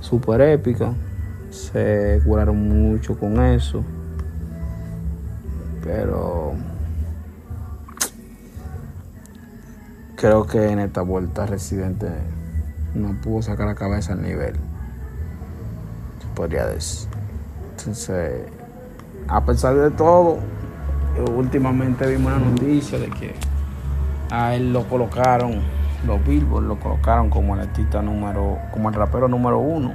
Super épica. Se curaron mucho con eso. Pero creo que en esta vuelta Residente no pudo sacar la cabeza al nivel. Podría decir. Entonces, a pesar de todo, últimamente vimos una noticia de que a él lo colocaron los Billboard lo colocaron como el artista número, como el rapero número uno.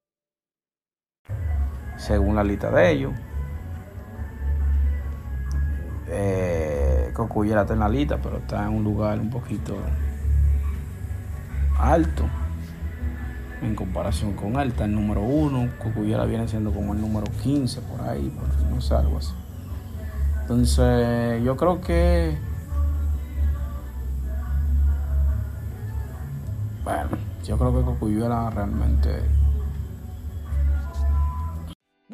según la lista de ellos. Eh, Cocuyera está en la lista, pero está en un lugar un poquito alto en comparación con él. Está el número uno, Cocuyera viene siendo como el número 15 por ahí, no sé, algo así. Entonces, yo creo que. Bueno, yo creo que Cocuyera realmente